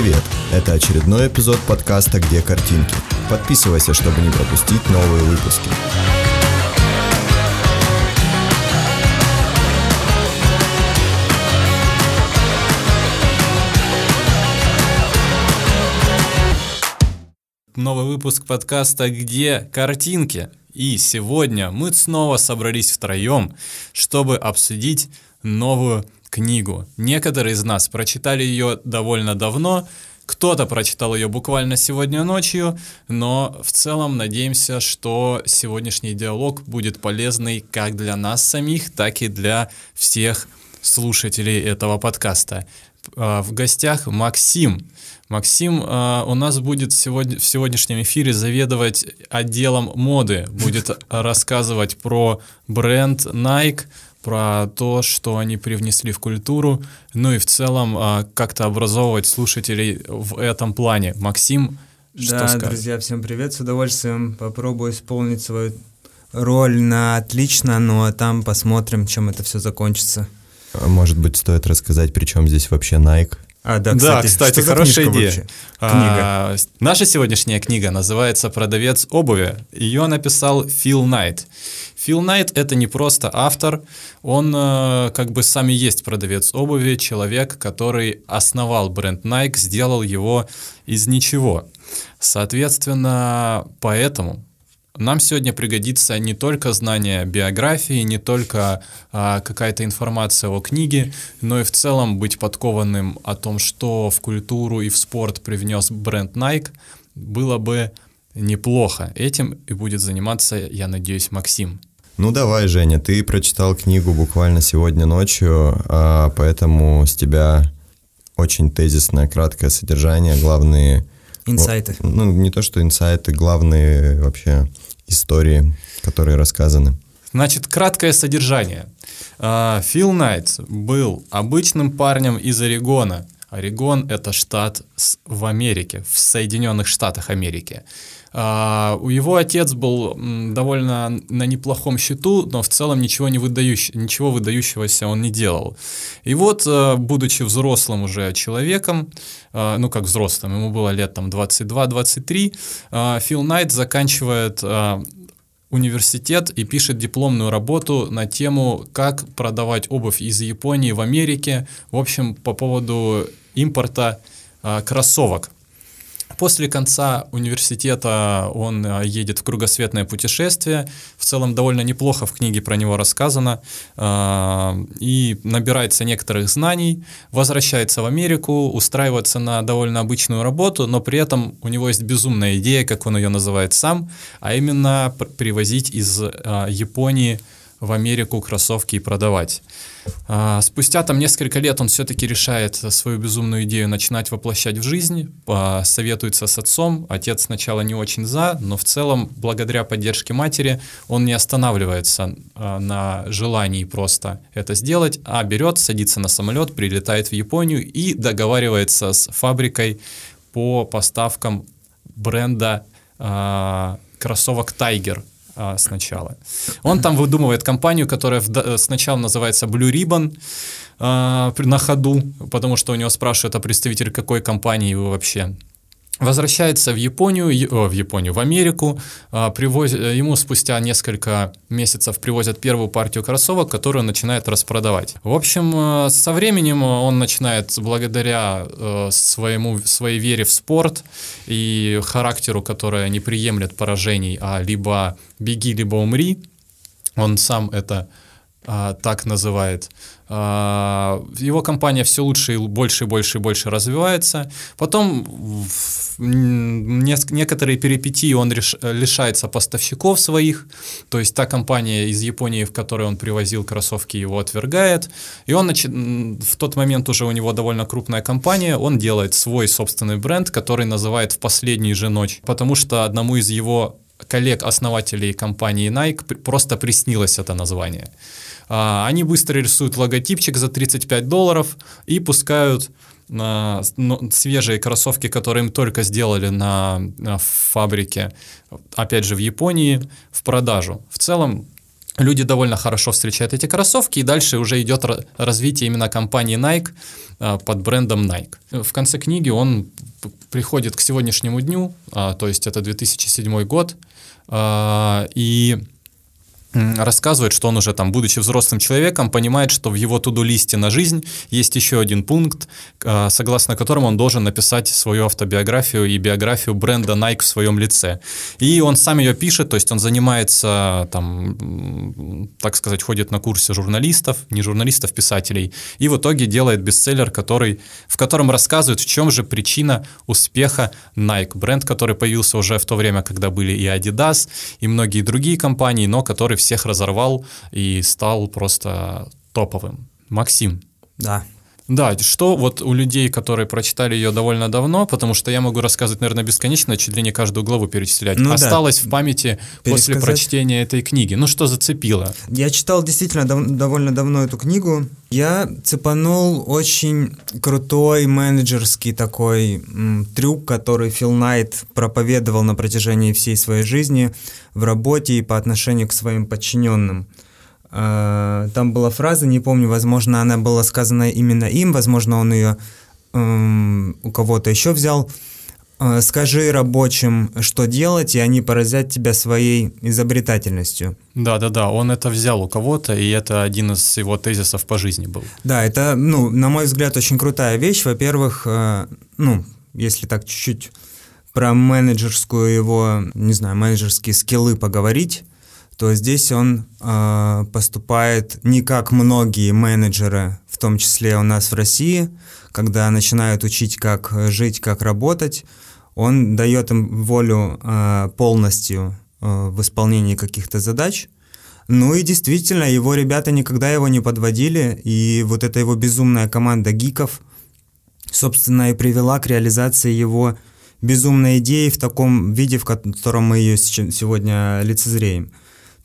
Привет! Это очередной эпизод подкаста «Где картинки?». Подписывайся, чтобы не пропустить новые выпуски. Новый выпуск подкаста «Где картинки?». И сегодня мы снова собрались втроем, чтобы обсудить новую книгу. Некоторые из нас прочитали ее довольно давно, кто-то прочитал ее буквально сегодня ночью, но в целом надеемся, что сегодняшний диалог будет полезный как для нас самих, так и для всех слушателей этого подкаста. А, в гостях Максим. Максим э, у нас будет сегодня, в сегодняшнем эфире заведовать отделом моды, будет рассказывать про бренд Nike, про то, что они привнесли в культуру, ну и в целом а, как-то образовывать слушателей в этом плане. Максим, что Да, скажет? друзья, всем привет, с удовольствием попробую исполнить свою роль на отлично, ну а там посмотрим, чем это все закончится. А может быть, стоит рассказать, при чем здесь вообще Nike? А, да, кстати, да, кстати хорошая идея. Вообще? Книга. А, наша сегодняшняя книга называется «Продавец обуви». Ее написал Фил Найт. Фил Найт — это не просто автор, он э, как бы сам и есть продавец обуви, человек, который основал бренд Nike, сделал его из ничего. Соответственно, поэтому нам сегодня пригодится не только знание биографии, не только а, какая-то информация о книге, но и в целом быть подкованным о том, что в культуру и в спорт привнес бренд Nike, было бы неплохо. Этим и будет заниматься, я надеюсь, Максим. Ну давай, Женя, ты прочитал книгу буквально сегодня ночью, а, поэтому с тебя очень тезисное, краткое содержание, главные... Инсайты. Ну, не то, что инсайты, главные вообще истории, которые рассказаны. Значит, краткое содержание. А, Фил Найт был обычным парнем из Орегона. Орегон — это штат в Америке, в Соединенных Штатах Америки. Uh, у его отец был довольно на неплохом счету, но в целом ничего, не выдающ... ничего выдающегося он не делал. И вот, uh, будучи взрослым уже человеком, uh, ну как взрослым, ему было лет там 22-23, Фил Найт заканчивает университет и пишет дипломную работу на тему, как продавать обувь из Японии в Америке, в общем, по поводу импорта кроссовок. После конца университета он э, едет в кругосветное путешествие. В целом довольно неплохо в книге про него рассказано. Э, и набирается некоторых знаний, возвращается в Америку, устраивается на довольно обычную работу, но при этом у него есть безумная идея, как он ее называет сам, а именно привозить из Японии в Америку кроссовки и продавать. А, спустя там несколько лет он все-таки решает свою безумную идею начинать воплощать в жизнь, советуется с отцом, отец сначала не очень за, но в целом благодаря поддержке матери он не останавливается а, на желании просто это сделать, а берет, садится на самолет, прилетает в Японию и договаривается с фабрикой по поставкам бренда а, кроссовок Tiger а, сначала. Он там выдумывает компанию, которая в, сначала называется Blue Ribbon а, на ходу, потому что у него спрашивают, а представитель какой компании вы вообще Возвращается в Японию, в Японию, в Америку, а, привоз, ему спустя несколько месяцев привозят первую партию кроссовок, которую он начинает распродавать. В общем, а, со временем он начинает, благодаря а, своему, своей вере в спорт и характеру, который не приемлет поражений, а либо беги, либо умри, он сам это а, так называет. А, его компания все лучше и больше и больше и больше развивается. Потом в некоторые перипетии он лишается поставщиков своих, то есть та компания из Японии, в которой он привозил кроссовки, его отвергает. И он в тот момент уже у него довольно крупная компания, он делает свой собственный бренд, который называет «В последнюю же ночь», потому что одному из его коллег-основателей компании Nike просто приснилось это название. А, они быстро рисуют логотипчик за 35 долларов и пускают на свежие кроссовки, которые им только сделали на, на фабрике, опять же в Японии, в продажу. В целом люди довольно хорошо встречают эти кроссовки, и дальше уже идет развитие именно компании Nike а, под брендом Nike. В конце книги он приходит к сегодняшнему дню, а, то есть это 2007 год, а, и рассказывает, что он уже там, будучи взрослым человеком, понимает, что в его туду-листе на жизнь есть еще один пункт, а, согласно которому он должен написать свою автобиографию и биографию бренда Nike в своем лице. И он сам ее пишет, то есть он занимается, там, так сказать, ходит на курсы журналистов, не журналистов, писателей, и в итоге делает бестселлер, который, в котором рассказывает, в чем же причина успеха Nike. Бренд, который появился уже в то время, когда были и Adidas, и многие другие компании, но который всех разорвал и стал просто топовым. Максим. Да. Да, что вот у людей, которые прочитали ее довольно давно, потому что я могу рассказывать, наверное, бесконечно, чуть ли не каждую главу перечислять, ну, осталось да. в памяти после прочтения этой книги. Ну что зацепило? Я читал действительно дав- довольно давно эту книгу. Я цепанул очень крутой менеджерский такой м, трюк, который Фил Найт проповедовал на протяжении всей своей жизни в работе и по отношению к своим подчиненным. А, там была фраза, не помню, возможно, она была сказана именно им, возможно, он ее эм, у кого-то еще взял. А, Скажи рабочим, что делать, и они поразят тебя своей изобретательностью. Да, да, да, он это взял у кого-то, и это один из его тезисов по жизни был. Да, это, ну, на мой взгляд, очень крутая вещь. Во-первых, э, ну, если так чуть-чуть про менеджерскую его, не знаю, менеджерские скиллы поговорить, то здесь он э, поступает не как многие менеджеры, в том числе у нас в России, когда начинают учить, как жить, как работать, он дает им волю э, полностью э, в исполнении каких-то задач. Ну и действительно, его ребята никогда его не подводили, и вот эта его безумная команда гиков, собственно, и привела к реализации его безумной идеи в таком виде, в котором мы ее сегодня лицезреем.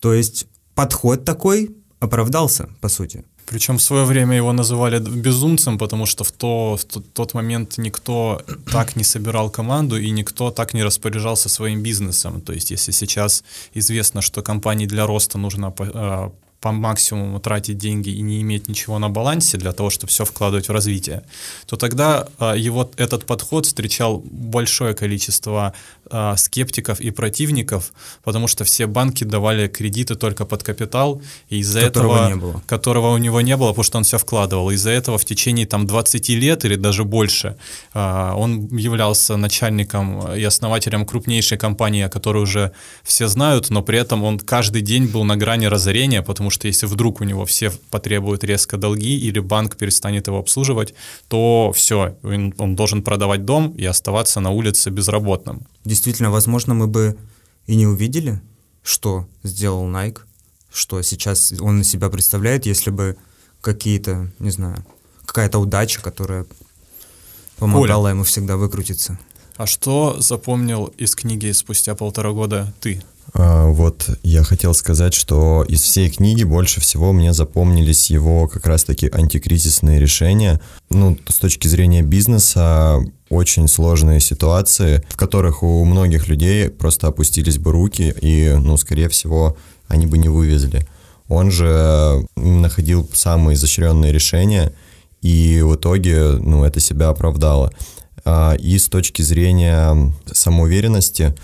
То есть подход такой оправдался, по сути. Причем в свое время его называли безумцем, потому что в, то, в тот момент никто так не собирал команду и никто так не распоряжался своим бизнесом. То есть если сейчас известно, что компании для роста нужно а, по максимуму тратить деньги и не иметь ничего на балансе для того, чтобы все вкладывать в развитие, то тогда а, его этот подход встречал большое количество а, скептиков и противников, потому что все банки давали кредиты только под капитал, и из-за этого, не было. которого у него не было, потому что он все вкладывал. Из-за этого в течение там 20 лет или даже больше а, он являлся начальником и основателем крупнейшей компании, о которой уже все знают, но при этом он каждый день был на грани разорения, потому что если вдруг у него все потребуют резко долги или банк перестанет его обслуживать, то все, он, он должен продавать дом и оставаться на улице безработным. Действительно, возможно, мы бы и не увидели, что сделал Nike, что сейчас он из себя представляет, если бы какие-то, не знаю, какая-то удача, которая помогала Оля. ему всегда выкрутиться. А что запомнил из книги спустя полтора года ты? А, вот я хотел сказать, что из всей книги больше всего мне запомнились его как раз-таки антикризисные решения. Ну, с точки зрения бизнеса, очень сложные ситуации, в которых у многих людей просто опустились бы руки, и, ну, скорее всего, они бы не вывезли. Он же находил самые изощренные решения, и в итоге, ну, это себя оправдало. А, и с точки зрения самоуверенности,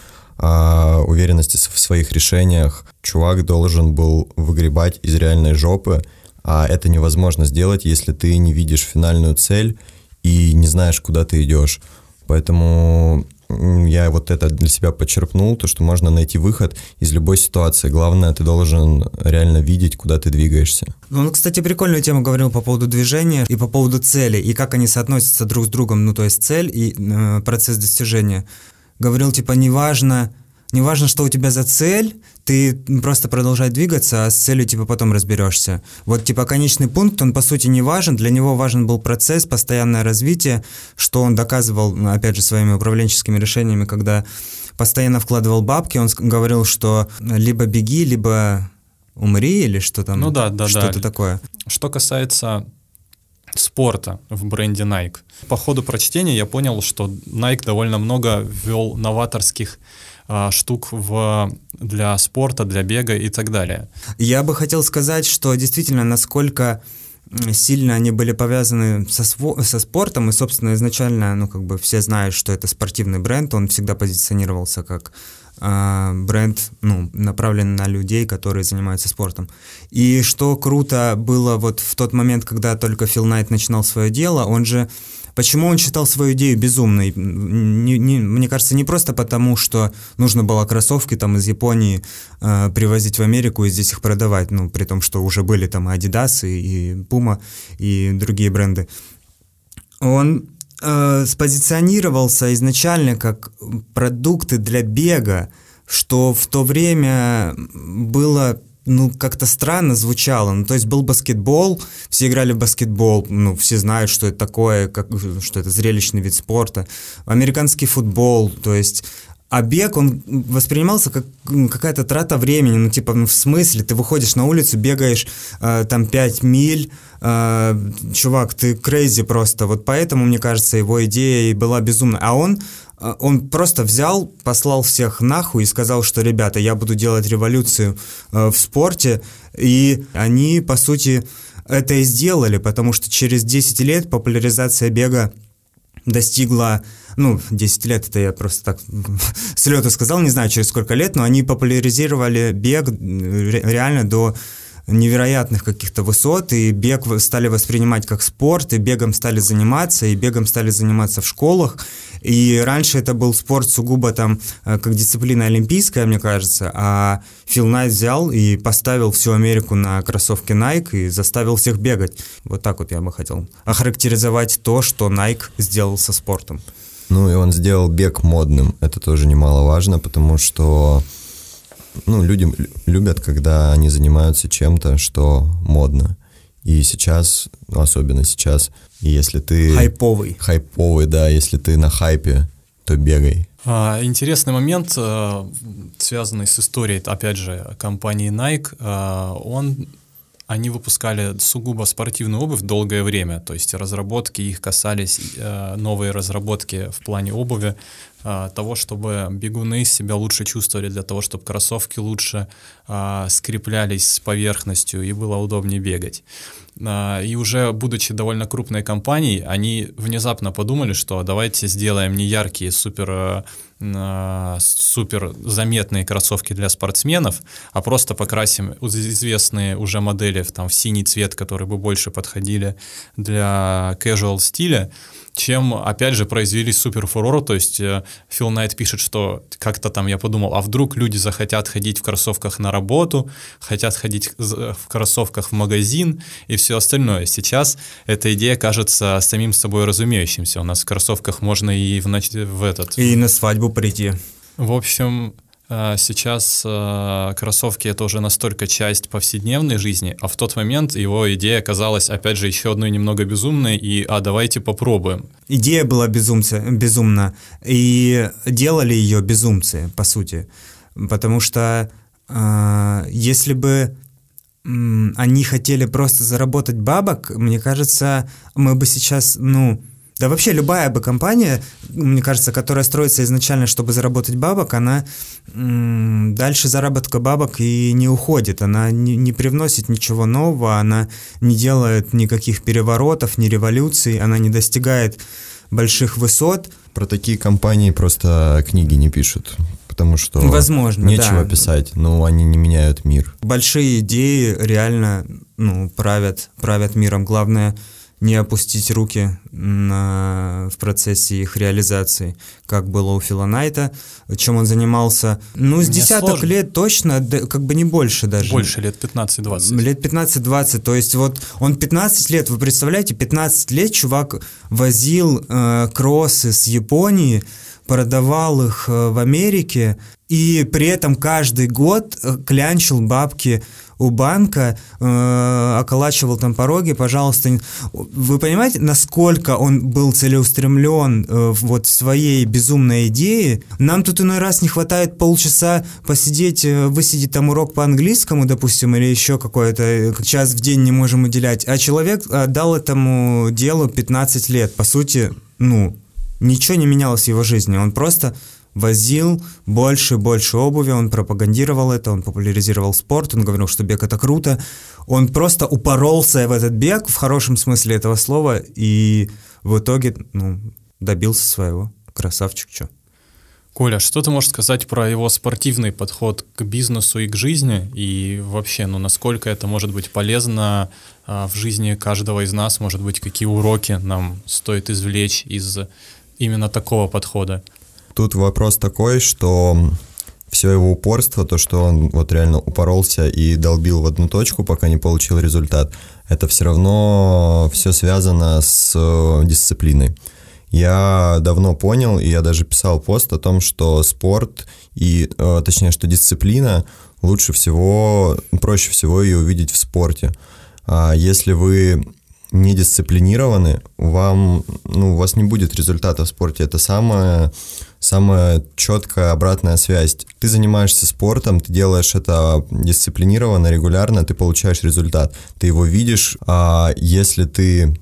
а, уверенности в своих решениях, чувак должен был выгребать из реальной жопы, а это невозможно сделать, если ты не видишь финальную цель и не знаешь, куда ты идешь. Поэтому я вот это для себя подчеркнул, то, что можно найти выход из любой ситуации. Главное, ты должен реально видеть, куда ты двигаешься. Ну, он, кстати, прикольную тему говорил по поводу движения и по поводу цели, и как они соотносятся друг с другом, ну, то есть цель и э, процесс достижения. Говорил, типа, неважно, неважно, что у тебя за цель, ты просто продолжай двигаться, а с целью типа потом разберешься. Вот типа конечный пункт, он по сути не важен, для него важен был процесс, постоянное развитие, что он доказывал, опять же, своими управленческими решениями, когда постоянно вкладывал бабки, он говорил, что либо беги, либо умри, или что там, ну да, да, что-то да. такое. Что касается спорта в бренде Nike. По ходу прочтения я понял, что Nike довольно много ввел новаторских а, штук в, для спорта, для бега и так далее. Я бы хотел сказать, что действительно, насколько сильно они были повязаны со, со спортом, и, собственно, изначально, ну, как бы все знают, что это спортивный бренд, он всегда позиционировался как бренд, ну, направленный на людей, которые занимаются спортом. И что круто было вот в тот момент, когда только Фил Найт начинал свое дело, он же Почему он считал свою идею безумной? Не, не, мне кажется, не просто потому, что нужно было кроссовки там из Японии э, привозить в Америку и здесь их продавать, ну, при том, что уже были там Adidas и, и Puma и другие бренды. Он э, спозиционировался изначально как продукты для бега, что в то время было ну, как-то странно звучало. Ну, то есть был баскетбол, все играли в баскетбол, ну, все знают, что это такое, как, что это зрелищный вид спорта. Американский футбол, то есть а бег, он воспринимался как какая-то трата времени, ну, типа, ну, в смысле, ты выходишь на улицу, бегаешь э, там 5 миль, э, чувак, ты крейзи просто, вот поэтому, мне кажется, его идея и была безумная. А он а, он просто взял, послал всех нахуй и сказал, что, ребята, я буду делать революцию э, в спорте, и они, по сути, это и сделали, потому что через 10 лет популяризация бега достигла, ну, 10 лет, это я просто так с лета сказал, не знаю, через сколько лет, но они популяризировали бег реально до невероятных каких-то высот, и бег стали воспринимать как спорт, и бегом стали заниматься, и бегом стали заниматься в школах, и раньше это был спорт сугубо там э, как дисциплина олимпийская, мне кажется, а Фил Найт взял и поставил всю Америку на кроссовки Nike и заставил всех бегать. Вот так вот я бы хотел охарактеризовать то, что Nike сделал со спортом. Ну и он сделал бег модным, это тоже немаловажно, потому что ну, люди любят, когда они занимаются чем-то, что модно. И сейчас, ну, особенно сейчас, если ты... Хайповый. Хайповый, да, если ты на хайпе, то бегай. А, интересный момент, э, связанный с историей, опять же, компании Nike. Э, он они выпускали сугубо спортивную обувь долгое время, то есть разработки их касались, э, новые разработки в плане обуви, э, того, чтобы бегуны себя лучше чувствовали, для того, чтобы кроссовки лучше э, скреплялись с поверхностью и было удобнее бегать. И уже будучи довольно крупной компанией, они внезапно подумали, что давайте сделаем не яркие супер супер заметные кроссовки для спортсменов, а просто покрасим известные уже модели в, там, в синий цвет, которые бы больше подходили для casual стиля, чем, опять же, произвели супер фурор. То есть э, Фил Найт пишет, что как-то там я подумал, а вдруг люди захотят ходить в кроссовках на работу, хотят ходить в кроссовках в магазин и все остальное. Сейчас эта идея кажется самим собой разумеющимся. У нас в кроссовках можно и в, в этот... И на свадьбу прийти. В общем, сейчас а, кроссовки это уже настолько часть повседневной жизни, а в тот момент его идея казалась, опять же, еще одной немного безумной, и а давайте попробуем. Идея была безумца, безумна, и делали ее безумцы, по сути. Потому что э, если бы они хотели просто заработать бабок, мне кажется, мы бы сейчас, ну, да вообще любая бы компания, мне кажется, которая строится изначально, чтобы заработать бабок, она м- дальше заработка бабок и не уходит. Она не, не привносит ничего нового, она не делает никаких переворотов, ни революций, она не достигает больших высот. Про такие компании просто книги не пишут потому что Возможно, нечего да. писать, но они не меняют мир. Большие идеи реально ну, правят, правят миром. Главное — не опустить руки на, в процессе их реализации, как было у Фила Найта, чем он занимался. Ну, с Мне десяток сложно. лет точно, да, как бы не больше даже. Больше, лет 15-20. Лет 15-20, то есть вот он 15 лет, вы представляете, 15 лет чувак возил э, кроссы с Японии, продавал их э, в Америке, и при этом каждый год э, клянчил бабки у банка, э, околачивал там пороги, пожалуйста. Вы понимаете, насколько он был целеустремлен э, вот своей безумной идее? Нам тут иной раз не хватает полчаса посидеть, э, высидеть там урок по английскому, допустим, или еще какой-то э, час в день не можем уделять, а человек дал этому делу 15 лет. По сути, ну, ничего не менялось в его жизни. Он просто возил больше и больше обуви, он пропагандировал это, он популяризировал спорт, он говорил, что бег это круто. Он просто упоролся в этот бег в хорошем смысле этого слова и в итоге ну, добился своего. Красавчик, что. Коля, что ты можешь сказать про его спортивный подход к бизнесу и к жизни? И вообще, ну, насколько это может быть полезно а, в жизни каждого из нас? Может быть, какие уроки нам стоит извлечь из именно такого подхода? Тут вопрос такой, что все его упорство, то, что он вот реально упоролся и долбил в одну точку, пока не получил результат, это все равно все связано с э, дисциплиной я давно понял, и я даже писал пост о том, что спорт и, э, точнее, что дисциплина лучше всего, проще всего ее увидеть в спорте. А если вы не дисциплинированы, вам, ну, у вас не будет результата в спорте. Это самая, самая четкая обратная связь. Ты занимаешься спортом, ты делаешь это дисциплинированно, регулярно, ты получаешь результат. Ты его видишь, а если ты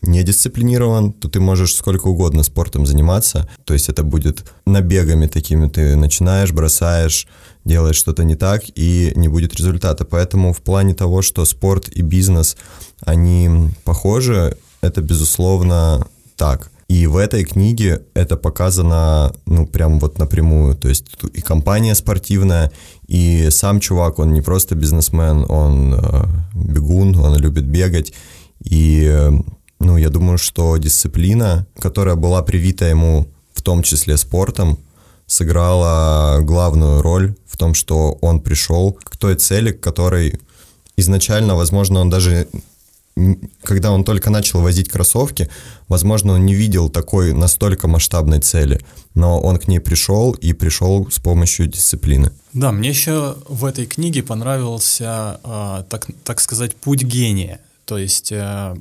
не дисциплинирован, то ты можешь сколько угодно спортом заниматься. То есть это будет набегами такими. Ты начинаешь, бросаешь, делаешь что-то не так, и не будет результата. Поэтому в плане того, что спорт и бизнес, они похожи, это безусловно так. И в этой книге это показано, ну, прям вот напрямую. То есть и компания спортивная, и сам чувак, он не просто бизнесмен, он э, бегун, он любит бегать. И э, ну, я думаю, что дисциплина, которая была привита ему в том числе спортом, сыграла главную роль в том, что он пришел к той цели, к которой изначально, возможно, он даже когда он только начал возить кроссовки, возможно, он не видел такой настолько масштабной цели, но он к ней пришел и пришел с помощью дисциплины. Да, мне еще в этой книге понравился, э, так, так сказать, путь гения. То есть э,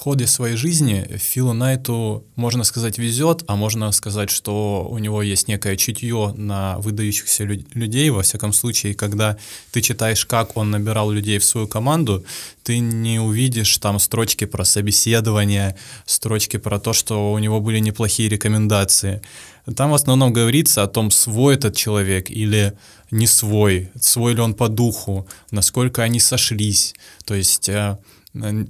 ходе своей жизни Филу Найту, можно сказать, везет, а можно сказать, что у него есть некое чутье на выдающихся лю- людей. Во всяком случае, когда ты читаешь, как он набирал людей в свою команду, ты не увидишь там строчки про собеседование, строчки про то, что у него были неплохие рекомендации. Там в основном говорится о том, свой этот человек или не свой, свой ли он по духу, насколько они сошлись. То есть э,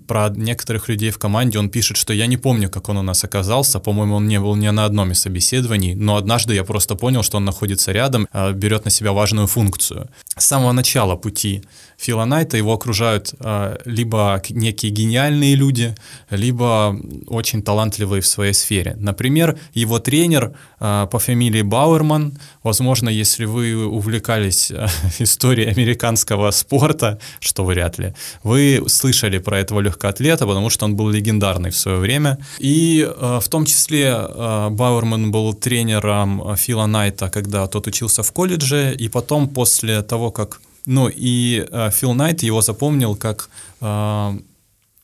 про некоторых людей в команде он пишет, что я не помню, как он у нас оказался. По-моему, он не был ни на одном из собеседований, но однажды я просто понял, что он находится рядом, а, берет на себя важную функцию. С самого начала пути Фила Найта его окружают э, либо некие гениальные люди, либо очень талантливые в своей сфере. Например, его тренер э, по фамилии Бауэрман, возможно, если вы увлекались э, историей американского спорта, что вряд ли, вы слышали про этого легкоатлета, потому что он был легендарный в свое время. И э, в том числе э, Бауэрман был тренером Фила Найта, когда тот учился в колледже, и потом после того, как ну и э, Фил Найт его запомнил как э,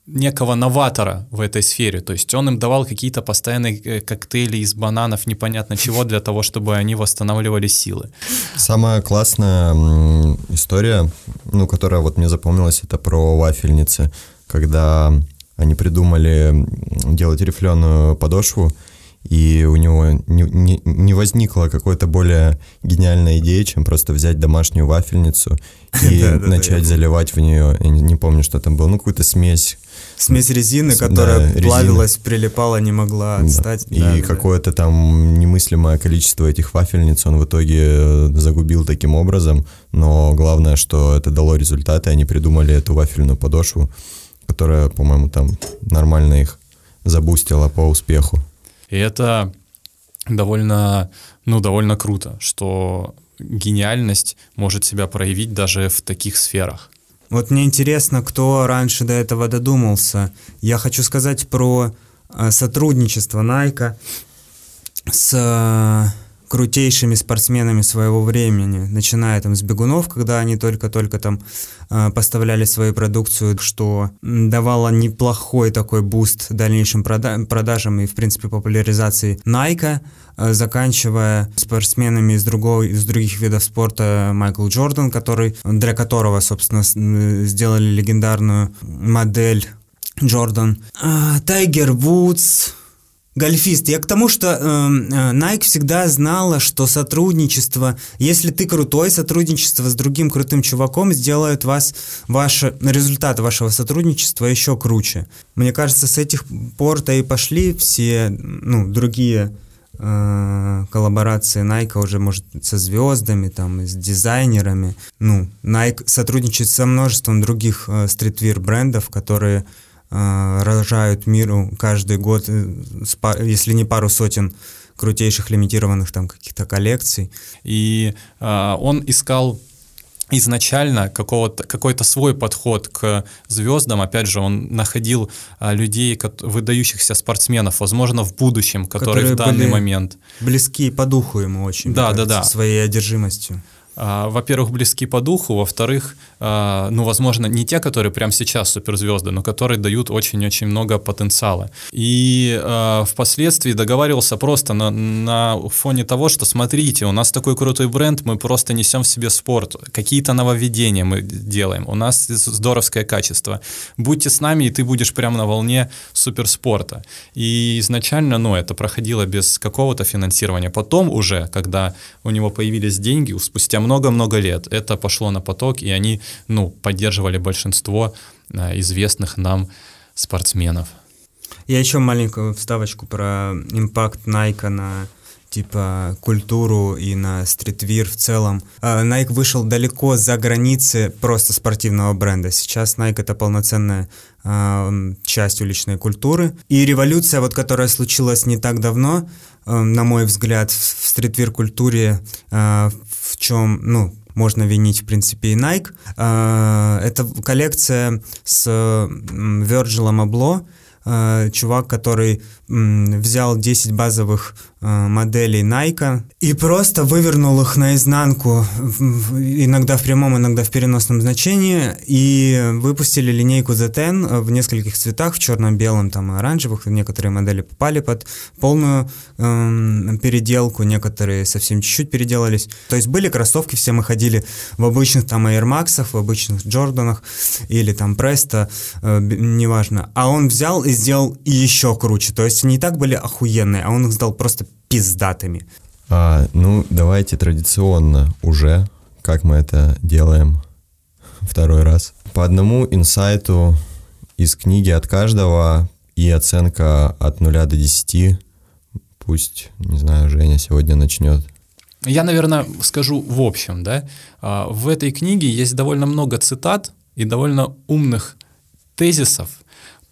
некого новатора в этой сфере. То есть он им давал какие-то постоянные э, коктейли из бананов, непонятно чего, для того, чтобы они восстанавливали силы. Самая классная история, ну, которая вот мне запомнилась, это про вафельницы, когда они придумали делать рифленую подошву, и у него не, не, не возникла какой-то более гениальная идея, чем просто взять домашнюю вафельницу и начать заливать в нее, я не помню, что там было, ну какую-то смесь. Смесь резины, которая плавилась, прилипала, не могла отстать. И какое-то там немыслимое количество этих вафельниц он в итоге э, загубил таким образом, но главное, что это дало результаты, они придумали эту вафельную подошву, которая, по-моему, там нормально их забустила по успеху. И это довольно, ну, довольно круто, что гениальность может себя проявить даже в таких сферах. Вот мне интересно, кто раньше до этого додумался. Я хочу сказать про э, сотрудничество Nike с э, крутейшими спортсменами своего времени, начиная там с бегунов, когда они только-только там э, поставляли свою продукцию, что давало неплохой такой boost дальнейшим прода- продажам и, в принципе, популяризации Nike, э, заканчивая спортсменами из, другого, из других видов спорта Майкл Джордан, который, для которого, собственно, сделали легендарную модель Джордан, Тайгер Вудс, Гольфист. Я к тому, что э, э, Nike всегда знала, что сотрудничество, если ты крутой, сотрудничество с другим крутым чуваком сделает вас, ваш результат вашего сотрудничества еще круче. Мне кажется, с этих пор-то и пошли все, ну, другие э, коллаборации Nike уже, может, со звездами, там, с дизайнерами. Ну, Nike сотрудничает со множеством других э, стритвир брендов, которые рожают миру каждый год, э, если не пару сотен крутейших лимитированных там каких-то коллекций. И э, он искал изначально какого-то, какой-то свой подход к звездам. Опять же, он находил а, людей, выдающихся спортсменов, возможно, в будущем, которые, которые в данный момент... Близки по духу ему очень, да, да, да. своей одержимостью. А, во-первых, близки по духу, во-вторых, а, ну, возможно, не те, которые прямо сейчас суперзвезды, но которые дают очень-очень много потенциала. И э, впоследствии договаривался просто на, на фоне того, что смотрите, у нас такой крутой бренд, мы просто несем в себе спорт, какие-то нововведения мы делаем, у нас здоровское качество. Будьте с нами, и ты будешь прямо на волне суперспорта. И изначально, ну, это проходило без какого-то финансирования. Потом уже, когда у него появились деньги, спустя много-много лет это пошло на поток, и они, ну, поддерживали большинство а, известных нам спортсменов. Я еще маленькую вставочку про импакт Найка на типа культуру и на стритвир в целом. А, Nike вышел далеко за границы просто спортивного бренда. Сейчас Nike это полноценная э, часть уличной культуры. И революция, вот которая случилась не так давно, э, на мой взгляд, в, стритвир культуре э, в чем, ну, можно винить, в принципе, и Nike. А, это коллекция с Virgil Abloh, а, чувак, который взял 10 базовых Э, моделей Nike и просто вывернул их наизнанку, иногда в прямом, иногда в переносном значении, и выпустили линейку Z10 в нескольких цветах, в черном, белом, там оранжевых. Некоторые модели попали под полную эм, переделку, некоторые совсем чуть-чуть переделались. То есть были кроссовки, все мы ходили в обычных там Air Max, в обычных Джорданах или там Presto, э, неважно. А он взял и сделал еще круче. То есть они и так были охуенные, а он их сдал просто пиздатыми. А, ну, давайте традиционно уже, как мы это делаем второй раз. По одному инсайту из книги от каждого и оценка от 0 до 10. Пусть, не знаю, Женя сегодня начнет. Я, наверное, скажу в общем, да. А, в этой книге есть довольно много цитат и довольно умных тезисов,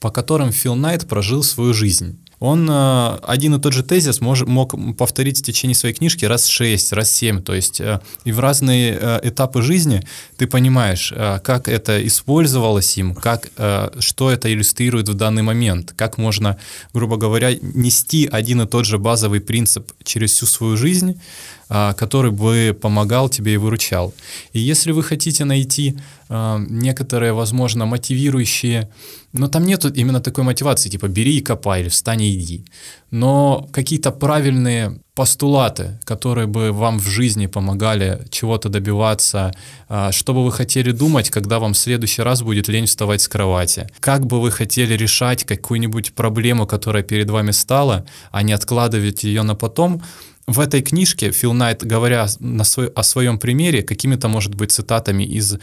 по которым Фил Найт прожил свою жизнь он э, один и тот же тезис мож, мог повторить в течение своей книжки раз шесть, раз семь. То есть э, и в разные э, этапы жизни ты понимаешь, как это использовалось им, как, что это иллюстрирует в данный момент, как можно, грубо говоря, нести один и тот же базовый принцип через всю свою жизнь, который бы помогал тебе и выручал. И если вы хотите найти некоторые, возможно, мотивирующие но там нету именно такой мотивации, типа бери и копай, или встань и иди. Но какие-то правильные постулаты, которые бы вам в жизни помогали чего-то добиваться, а, что бы вы хотели думать, когда вам в следующий раз будет лень вставать с кровати, как бы вы хотели решать какую-нибудь проблему, которая перед вами стала, а не откладывать ее на потом, в этой книжке Фил Найт, говоря на свой, о своем примере, какими-то, может быть, цитатами из э,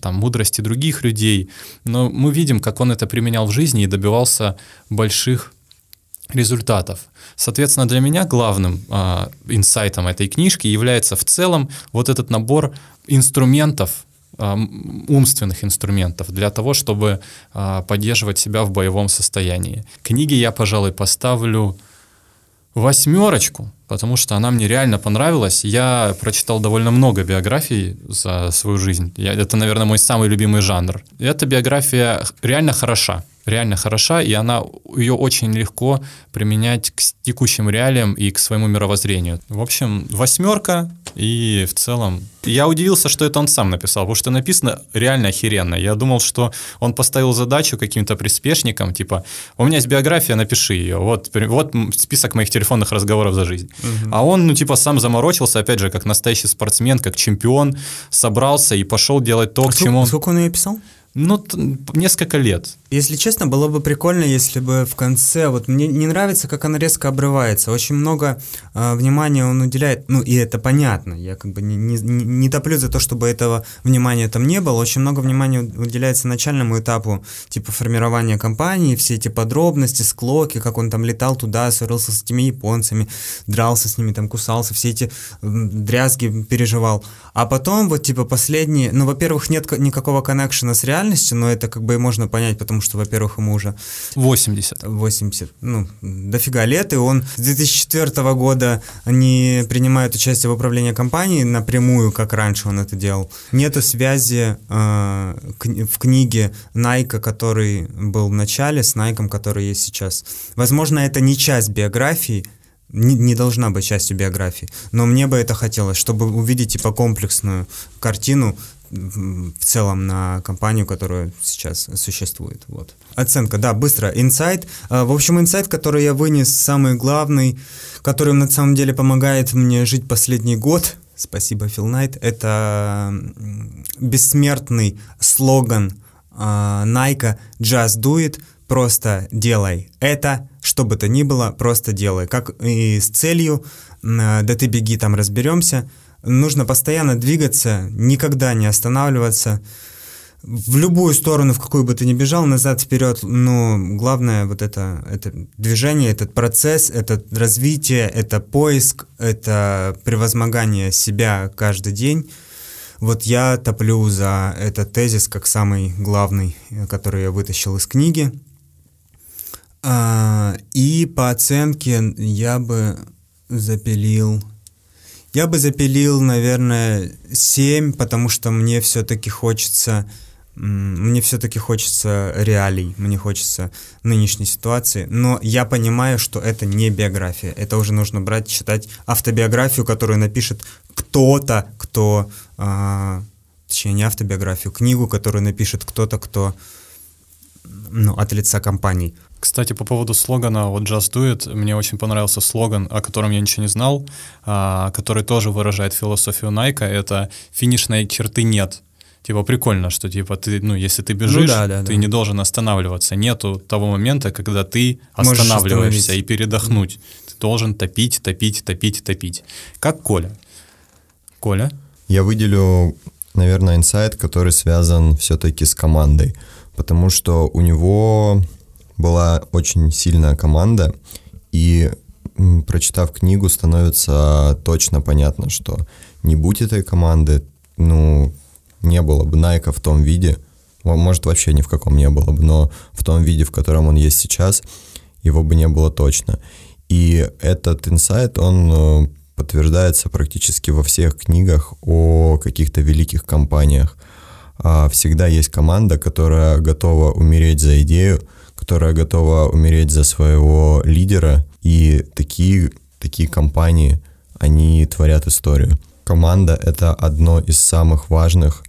там, мудрости других людей, но мы видим, как он это применял в жизни и добивался больших результатов. Соответственно, для меня главным э, инсайтом этой книжки является в целом вот этот набор инструментов, э, умственных инструментов для того, чтобы э, поддерживать себя в боевом состоянии. Книге я, пожалуй, поставлю восьмерочку, потому что она мне реально понравилась. Я прочитал довольно много биографий за свою жизнь. Я, это, наверное, мой самый любимый жанр. Эта биография реально хороша реально хороша, и она, ее очень легко применять к текущим реалиям и к своему мировоззрению. В общем, восьмерка, и в целом... Я удивился, что это он сам написал, потому что написано реально охеренно. Я думал, что он поставил задачу каким-то приспешникам, типа, у меня есть биография, напиши ее, вот, вот список моих телефонных разговоров за жизнь. Угу. А он, ну, типа, сам заморочился, опять же, как настоящий спортсмен, как чемпион, собрался и пошел делать то, а к сколько, чему. Сколько он ее писал? Ну, несколько лет. Если честно, было бы прикольно, если бы в конце, вот мне не нравится, как она резко обрывается. Очень много э, внимания он уделяет, ну и это понятно, я как бы не, не, не топлю за то, чтобы этого внимания там не было. Очень много внимания уделяется начальному этапу, типа формирования компании, все эти подробности, склоки, как он там летал туда, ссорился с этими японцами, дрался с ними, там кусался, все эти дрязги переживал. А потом вот типа последние, ну, во-первых, нет никакого коннекшена с реальностью, но это как бы и можно понять, потому потому что, во-первых, ему уже... 80. 80, ну, дофига лет, и он с 2004 года не принимает участие в управлении компанией напрямую, как раньше он это делал. Нету связи э, в книге Найка, который был в начале, с Найком, который есть сейчас. Возможно, это не часть биографии, не, не должна быть частью биографии. Но мне бы это хотелось, чтобы увидеть типа комплексную картину в целом на компанию, которая сейчас существует. Вот. Оценка, да, быстро. Инсайт. А, в общем, инсайт, который я вынес, самый главный, который на самом деле помогает мне жить последний год, спасибо, Фил Найт, это бессмертный слоган а, Nike «Just do it», просто делай это, что бы то ни было, просто делай. Как и с целью, да ты беги, там разберемся, нужно постоянно двигаться, никогда не останавливаться. В любую сторону, в какую бы ты ни бежал, назад, вперед, но главное вот это, это движение, этот процесс, это развитие, это поиск, это превозмогание себя каждый день. Вот я топлю за этот тезис как самый главный, который я вытащил из книги. А, и по оценке я бы запилил я бы запилил, наверное, 7, потому что мне все-таки хочется мне все-таки хочется реалий, мне хочется нынешней ситуации, но я понимаю, что это не биография, это уже нужно брать, читать автобиографию, которую напишет кто-то, кто, а, точнее не автобиографию, книгу, которую напишет кто-то, кто ну, от лица компаний. Кстати, по поводу слогана вот Just Do It, мне очень понравился слоган, о котором я ничего не знал, а, который тоже выражает философию Nike, это «финишной черты нет». Типа прикольно, что типа ты, ну, если ты бежишь, ну, да, да, ты да. не должен останавливаться. Нету того момента, когда ты останавливаешься и передохнуть. Ты должен топить, топить, топить, топить. Как Коля. Коля? Я выделю, наверное, инсайт, который связан все-таки с командой, потому что у него была очень сильная команда, и прочитав книгу, становится точно понятно, что не будь этой команды, ну, не было бы Найка в том виде, может, вообще ни в каком не было бы, но в том виде, в котором он есть сейчас, его бы не было точно. И этот инсайт, он э, подтверждается практически во всех книгах о каких-то великих компаниях. А, всегда есть команда, которая готова умереть за идею, которая готова умереть за своего лидера, и такие, такие компании, они творят историю. Команда — это одно из самых важных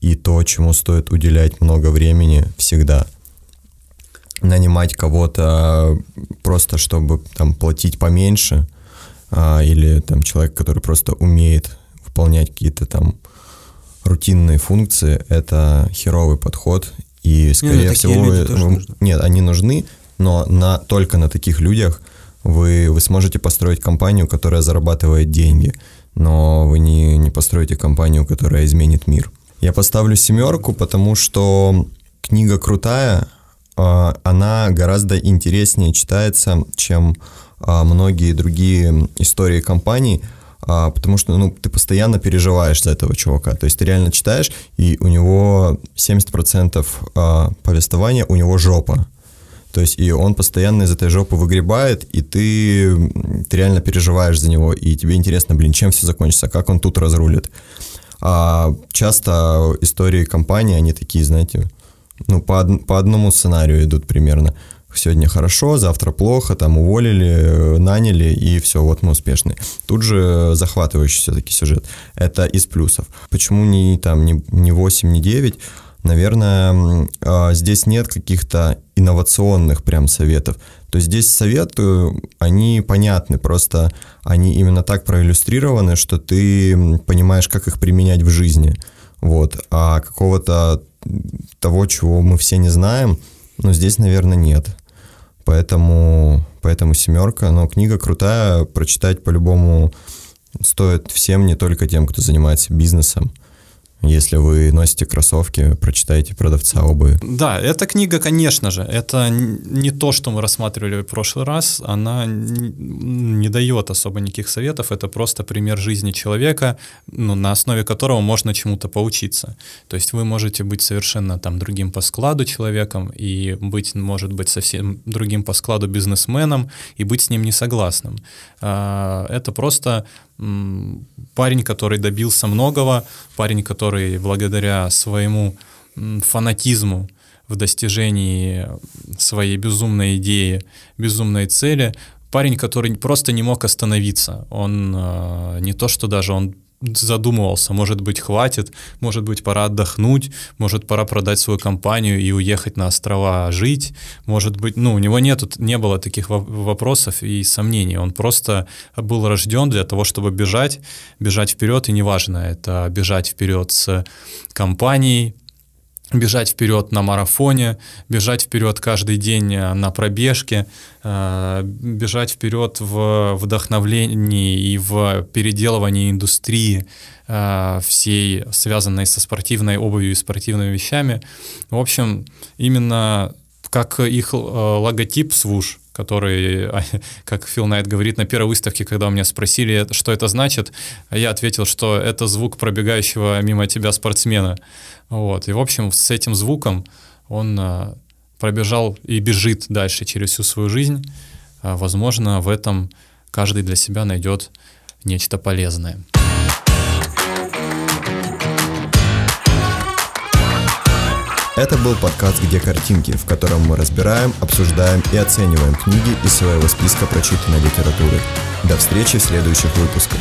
и то, чему стоит уделять много времени всегда. Нанимать кого-то просто, чтобы там платить поменьше, а, или там человек, который просто умеет выполнять какие-то там рутинные функции, это херовый подход, и, скорее нет, всего, вы, нет, они нужны, но на, только на таких людях вы, вы сможете построить компанию, которая зарабатывает деньги, но вы не, не построите компанию, которая изменит мир. Я поставлю семерку, потому что книга крутая, а, она гораздо интереснее читается, чем а, многие другие истории компаний, а, потому что ну, ты постоянно переживаешь за этого чувака. То есть ты реально читаешь, и у него 70% а, повествования, у него жопа. То есть и он постоянно из этой жопы выгребает, и ты, ты реально переживаешь за него, и тебе интересно, блин, чем все закончится, как он тут разрулит. А часто истории компании, они такие, знаете, ну, по, по одному сценарию идут примерно сегодня хорошо, завтра плохо, там уволили, наняли, и все, вот мы успешны. Тут же захватывающий все-таки сюжет. Это из плюсов. Почему не, там, не, не 8, не 9? Наверное, а, здесь нет каких-то инновационных прям советов. То есть здесь советы, они понятны, просто они именно так проиллюстрированы, что ты понимаешь, как их применять в жизни. Вот. А какого-то того, чего мы все не знаем – но здесь, наверное, нет. Поэтому, поэтому семерка, но книга крутая, прочитать по-любому стоит всем, не только тем, кто занимается бизнесом. Если вы носите кроссовки, прочитайте продавца обуви. Да, эта книга, конечно же, это не то, что мы рассматривали в прошлый раз. Она не дает особо никаких советов. Это просто пример жизни человека, ну, на основе которого можно чему-то поучиться. То есть вы можете быть совершенно там другим по складу человеком и быть, может быть, совсем другим по складу бизнесменом и быть с ним не согласным. А, это просто парень, который добился многого, парень, который благодаря своему фанатизму в достижении своей безумной идеи, безумной цели, парень, который просто не мог остановиться. Он э, не то, что даже он задумывался, может быть, хватит, может быть, пора отдохнуть, может, пора продать свою компанию и уехать на острова жить, может быть, ну, у него нету, не было таких вопросов и сомнений, он просто был рожден для того, чтобы бежать, бежать вперед, и неважно, это бежать вперед с компанией, бежать вперед на марафоне, бежать вперед каждый день э, на пробежке, э, бежать вперед в вдохновлении и в переделывании индустрии э, всей, связанной со спортивной обувью и спортивными вещами. В общем, именно как их логотип свуш, который, как Фил Найт говорит, на первой выставке, когда у меня спросили, что это значит, я ответил, что это звук пробегающего мимо тебя спортсмена. Вот. И, в общем, с этим звуком он а, пробежал и бежит дальше через всю свою жизнь. А, возможно, в этом каждый для себя найдет нечто полезное. Это был подкаст «Где картинки», в котором мы разбираем, обсуждаем и оцениваем книги из своего списка прочитанной литературы. До встречи в следующих выпусках.